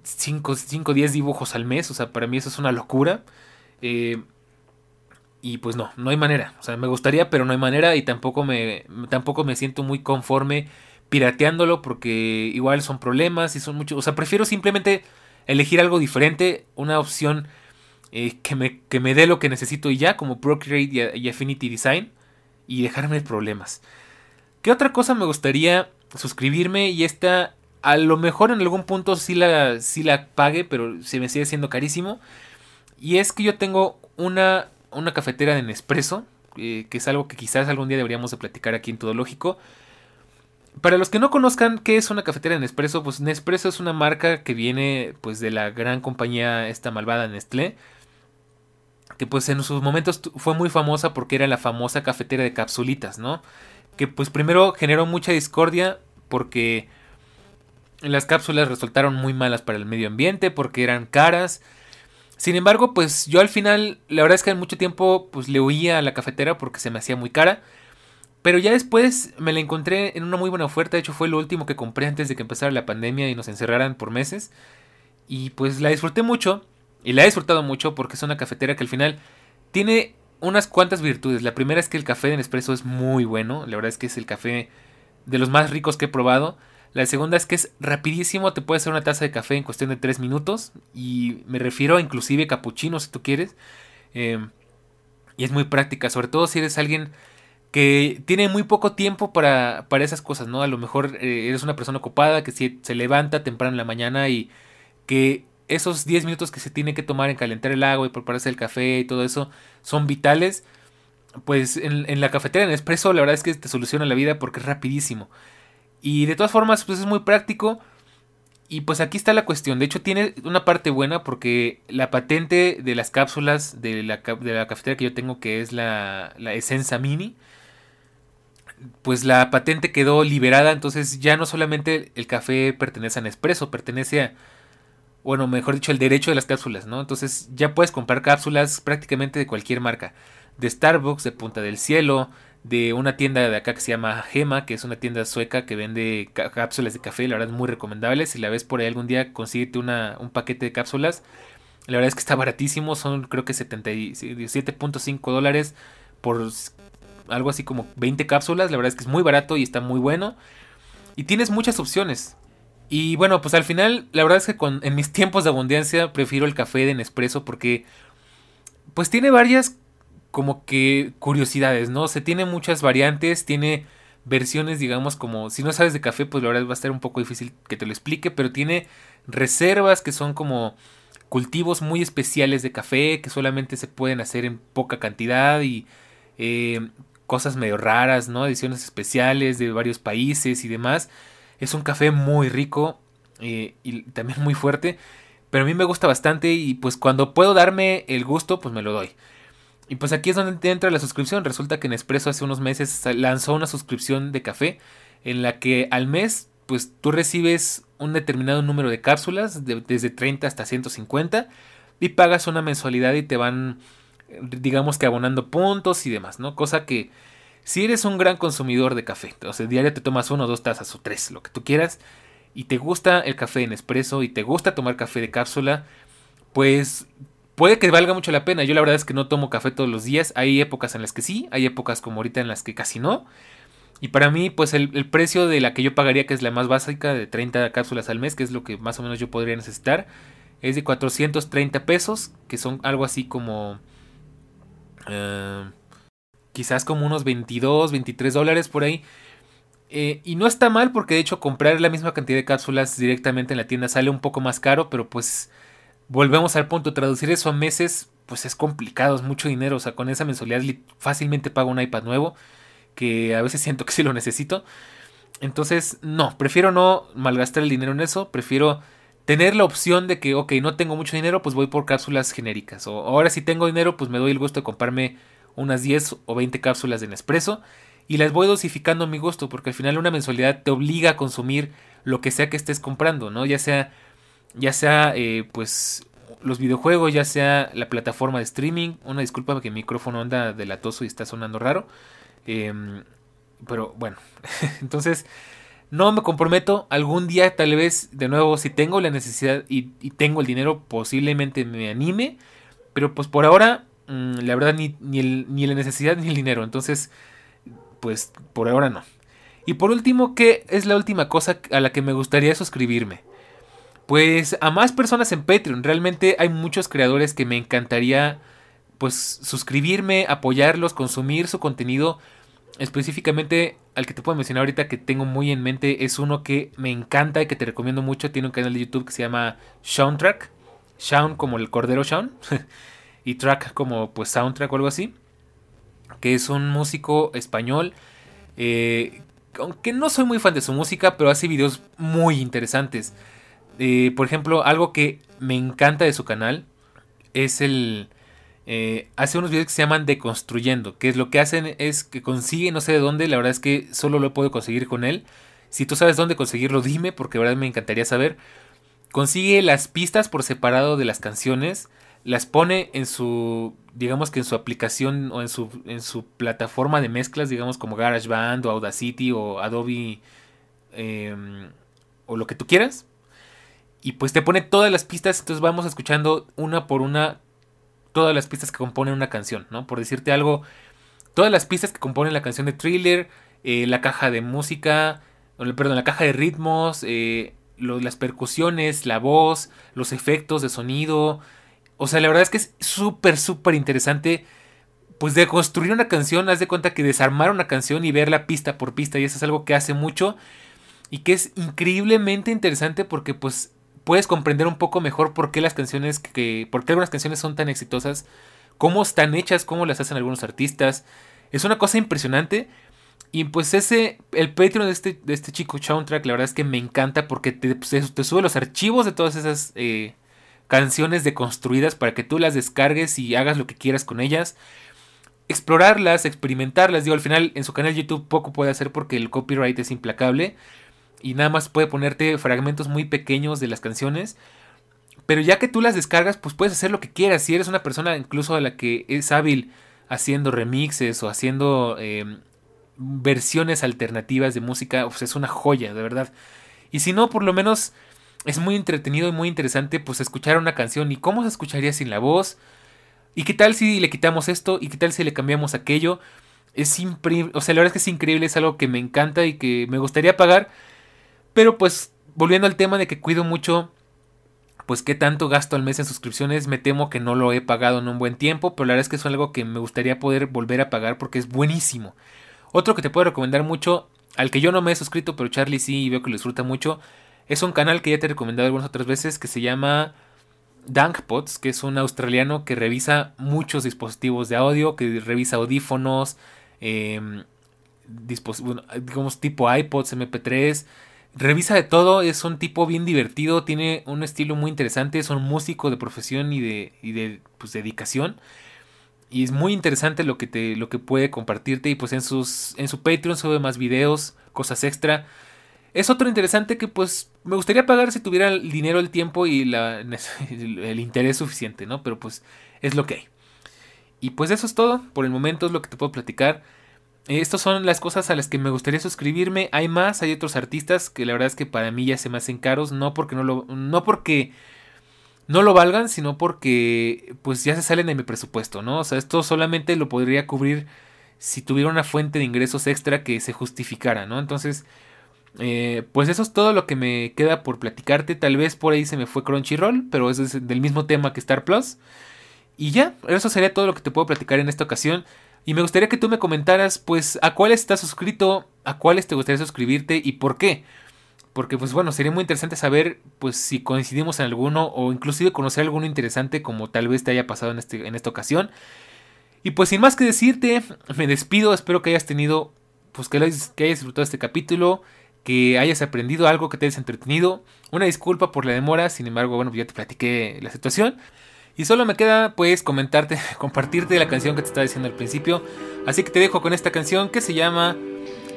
5 o 10 dibujos al mes, o sea, para mí eso es una locura. Eh, y pues no, no hay manera. O sea, me gustaría, pero no hay manera y tampoco me, tampoco me siento muy conforme pirateándolo porque igual son problemas y son muchos. O sea, prefiero simplemente elegir algo diferente, una opción eh, que, me, que me dé lo que necesito y ya, como Procreate y, y Affinity Design, y dejarme problemas. ¿Qué otra cosa me gustaría suscribirme? Y esta a lo mejor en algún punto sí la, la pague, pero se me sigue siendo carísimo. Y es que yo tengo una, una cafetera de Nespresso, eh, que es algo que quizás algún día deberíamos de platicar aquí en Todo Lógico. Para los que no conozcan qué es una cafetera de Nespresso, pues Nespresso es una marca que viene pues de la gran compañía esta malvada Nestlé. Que pues en sus momentos fue muy famosa porque era la famosa cafetera de capsulitas, ¿no? Que pues primero generó mucha discordia porque las cápsulas resultaron muy malas para el medio ambiente porque eran caras. Sin embargo, pues yo al final, la verdad es que en mucho tiempo pues le huía a la cafetera porque se me hacía muy cara. Pero ya después me la encontré en una muy buena oferta. De hecho, fue lo último que compré antes de que empezara la pandemia y nos encerraran por meses. Y pues la disfruté mucho. Y la he disfrutado mucho porque es una cafetera que al final tiene unas cuantas virtudes. La primera es que el café de Nespresso es muy bueno. La verdad es que es el café de los más ricos que he probado. La segunda es que es rapidísimo, te puede hacer una taza de café en cuestión de 3 minutos. Y me refiero a inclusive capuchino si tú quieres. Em, y es muy práctica, sobre todo si eres alguien que tiene muy poco tiempo para, para esas cosas, ¿no? A lo mejor eh, eres una persona ocupada que se levanta temprano en la mañana y que esos 10 minutos que se tiene que tomar en calentar el agua y prepararse el café y todo eso son vitales. Pues en, la cafetera en expreso la verdad es que te soluciona la vida porque es rapidísimo. Y de todas formas, pues es muy práctico. Y pues aquí está la cuestión. De hecho, tiene una parte buena porque la patente de las cápsulas de la, de la cafetera que yo tengo, que es la, la Essenza Mini, pues la patente quedó liberada. Entonces ya no solamente el café pertenece a Nespresso, pertenece a, bueno, mejor dicho, el derecho de las cápsulas, ¿no? Entonces ya puedes comprar cápsulas prácticamente de cualquier marca. De Starbucks, de Punta del Cielo, de una tienda de acá que se llama Gema, que es una tienda sueca que vende cápsulas de café, la verdad es muy recomendable. Si la ves por ahí algún día, consíguete una, un paquete de cápsulas. La verdad es que está baratísimo, son creo que 77.5 dólares por algo así como 20 cápsulas. La verdad es que es muy barato y está muy bueno. Y tienes muchas opciones. Y bueno, pues al final, la verdad es que en mis tiempos de abundancia prefiero el café de Nespresso porque pues tiene varias como que curiosidades, ¿no? Se tiene muchas variantes, tiene versiones, digamos, como si no sabes de café, pues la verdad va a estar un poco difícil que te lo explique, pero tiene reservas que son como cultivos muy especiales de café que solamente se pueden hacer en poca cantidad y eh, cosas medio raras, ¿no? Ediciones especiales de varios países y demás. Es un café muy rico eh, y también muy fuerte, pero a mí me gusta bastante y pues cuando puedo darme el gusto, pues me lo doy. Y pues aquí es donde entra la suscripción. Resulta que Nespresso hace unos meses lanzó una suscripción de café en la que al mes pues tú recibes un determinado número de cápsulas, desde 30 hasta 150, y pagas una mensualidad y te van, digamos que abonando puntos y demás, ¿no? Cosa que si eres un gran consumidor de café, o sea, diario te tomas uno, dos tazas o tres, lo que tú quieras, y te gusta el café en espresso y te gusta tomar café de cápsula, pues puede que valga mucho la pena. Yo la verdad es que no tomo café todos los días. Hay épocas en las que sí, hay épocas como ahorita en las que casi no. Y para mí, pues el, precio de la que yo pagaría, que es la más básica, de 30 cápsulas al mes, que es lo que más o menos yo podría necesitar, es de 430 pesos, que son algo así como... Eh, quizás como unos 22, 23 dólares por ahí. Eh, y no está mal porque de hecho comprar la misma cantidad de cápsulas directamente en la tienda sale un poco más caro, pero pues volvemos al punto, traducir eso a meses, pues es complicado, es mucho dinero, o sea, con esa mensualidad fácilmente pago un iPad nuevo, que a veces siento que sí lo necesito. Entonces, no, prefiero no malgastar el dinero en eso, prefiero tener la opción de que, ok, no tengo mucho dinero, pues voy por cápsulas genéricas. O ahora si tengo dinero, pues me doy el gusto de comprarme unas 10 o 20 cápsulas de Nespresso y las voy dosificando a mi gusto, porque al final una mensualidad te obliga a consumir lo que sea que estés comprando, ¿no? Ya sea ya sea eh, pues los videojuegos, ya sea la plataforma de streaming. Una disculpa porque mi micrófono anda delatoso y está sonando raro. Em, pero bueno, entonces no me comprometo. Algún día tal vez de nuevo si tengo la necesidad y, tengo el dinero posiblemente me anime. Pero pues por ahora mm, la verdad ni, ni, ni la necesidad ni el dinero. Entonces pues por ahora no. Y por último, ¿qué es la última cosa a la que me gustaría suscribirme? Pues a más personas en Patreon. Realmente hay muchos creadores que me encantaría pues suscribirme, apoyarlos, consumir su contenido. Específicamente al que te puedo mencionar ahorita que tengo muy en mente es uno que me encanta y que te recomiendo mucho. Tiene un canal de YouTube que se llama Soundtrack. Sound como el cordero Sound. y track como pues soundtrack o algo así. Que es un músico español. Eh, aunque no soy muy fan de su música, pero hace videos muy interesantes. Eh, por ejemplo, algo que me encanta de su canal es el... Eh, hace unos videos que se llaman Deconstruyendo, que es lo que hacen es que consigue, no sé de dónde, la verdad es que solo lo puedo conseguir con él. Si tú sabes dónde conseguirlo, dime, porque la verdad me encantaría saber. Consigue las pistas por separado de las canciones, las pone en su, digamos que en su aplicación o en su, en su plataforma de mezclas, digamos como GarageBand o Audacity o Adobe em, o lo que tú quieras y pues te pone todas las pistas, entonces vamos escuchando una por una todas las pistas que componen una canción, ¿no? Por decirte algo, todas las pistas que componen la canción de Thriller, eh, la caja de música, perdón, la caja de ritmos, eh, las percusiones, la voz, los efectos de sonido. O sea, la verdad es que es súper, súper interesante. Pues de construir una canción, haz de cuenta que desarmar una canción y verla pista por pista. Y eso es algo que hace mucho. Y que es increíblemente interesante porque pues puedes comprender un poco mejor por qué las canciones que por qué algunas canciones son tan exitosas, cómo están hechas, cómo las hacen algunos artistas. Es una cosa impresionante Y pues ese, el Patreon de este, de este chico Soundtrack, la verdad es que me encanta porque te, pues, sube los archivos de todas esas eh, canciones deconstruidas para que tú las descargues y hagas lo que quieras con ellas. Explorarlas, experimentarlas. Digo, al final en su canal YouTube poco puede hacer porque el copyright es implacable. Y nada más puede ponerte fragmentos muy pequeños de las canciones. Pero ya que tú las descargas, pues puedes hacer lo que quieras. Si eres una persona incluso a la que es hábil haciendo remixes o haciendo em, versiones alternativas de música, pues es una joya, de verdad. Y si no, por lo menos es muy entretenido y muy interesante pues escuchar una canción y cómo se escucharía sin la voz. ¿Y qué tal si le quitamos esto? ¿Y qué tal si le cambiamos aquello? Es increíble, o sea, la verdad es que es increíble, es algo que me encanta y que me gustaría pagar. Pero pues volviendo al tema de que cuido mucho pues qué tanto gasto al mes en suscripciones, me temo que no lo he pagado en un buen tiempo, pero la verdad es que es algo que me gustaría poder volver a pagar porque es buenísimo. Otro que te puedo recomendar mucho, al que yo no me he suscrito, pero Charlie sí y veo que lo disfruta mucho, es un canal que ya te he recomendado algunas otras veces que se llama Dankpots, que es un australiano que revisa muchos dispositivos de audio, que revisa audífonos, eh, digamos tipo iPods, MP3, revisa de todo, es un tipo bien divertido, tiene un estilo muy interesante, es un músico de profesión y de, y de pues, dedicación. Y es muy interesante lo que, te, lo que puede compartirte. Y pues en, sus, en su Patreon sube más videos, cosas extra. Es otro interesante que pues me gustaría pagar si tuviera el dinero, el tiempo y la, el interés suficiente, ¿no? Pero pues es lo que hay. Y pues eso es todo. Por el momento es lo que te puedo platicar. Estas son las cosas a las que me gustaría suscribirme. Hay más, hay otros artistas que la verdad es que para mí ya se me hacen caros, no porque no lo no porque no lo valgan, sino porque pues ya se salen de mi presupuesto, ¿no? O sea, esto solamente lo podría cubrir si tuviera una fuente de ingresos extra que se justificara, ¿no? Entonces, eh, pues eso es todo lo que me queda por platicarte. Tal vez por ahí se me fue Crunchyroll, pero es del mismo tema que Star Plus. Y ya, eso sería todo lo que te puedo platicar en esta ocasión. Y me gustaría que tú me comentaras, pues, a cuáles estás suscrito, a cuáles te gustaría suscribirte y por qué. Porque, pues bueno, sería muy interesante saber, pues, si coincidimos en alguno o inclusive conocer alguno interesante como tal vez te haya pasado en, este, en esta ocasión. Y pues, sin más que decirte, me despido. Espero que hayas tenido, pues, que, que hayas disfrutado este capítulo, que hayas aprendido algo, que te hayas entretenido. Una disculpa por la demora, sin embargo, bueno, ya te platiqué la situación. Y solo me queda pues comentarte, compartirte la canción que te estaba diciendo al principio. Así que te dejo con esta canción que se llama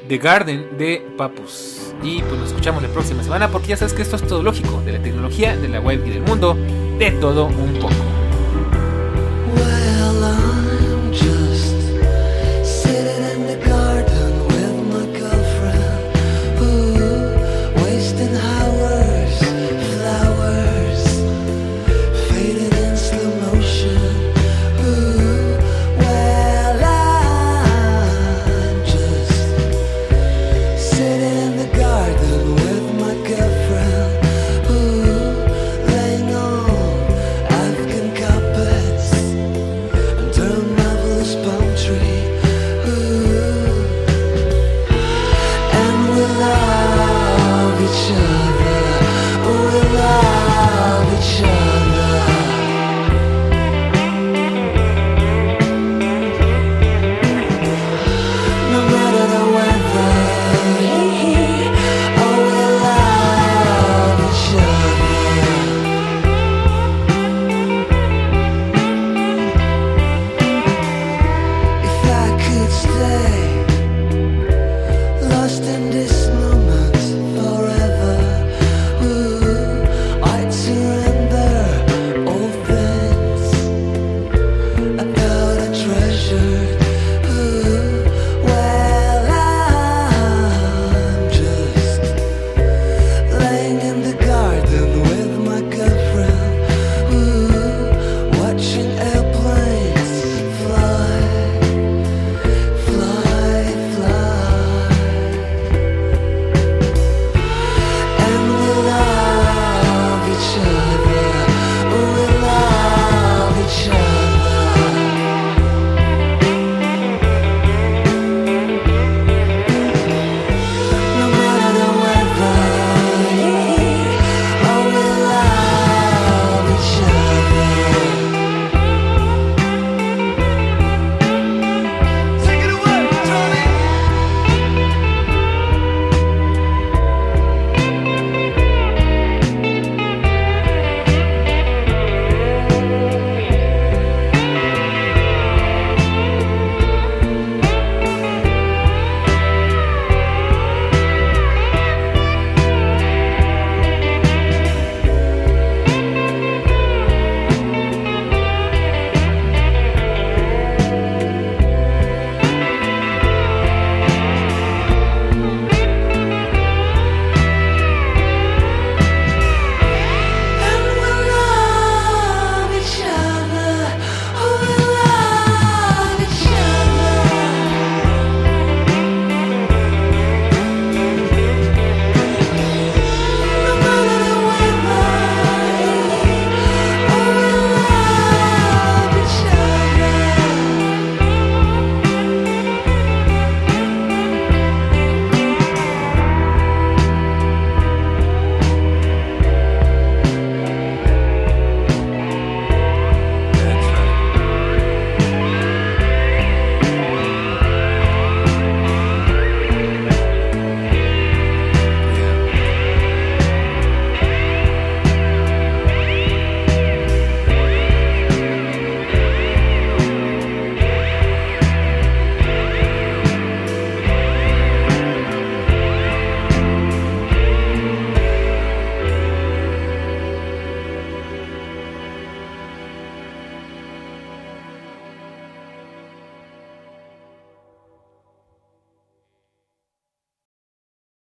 The Garden de Papus. Y pues nos escuchamos la próxima semana porque ya sabes que esto es todo lógico, de la tecnología, de la web y del mundo, de todo un poco.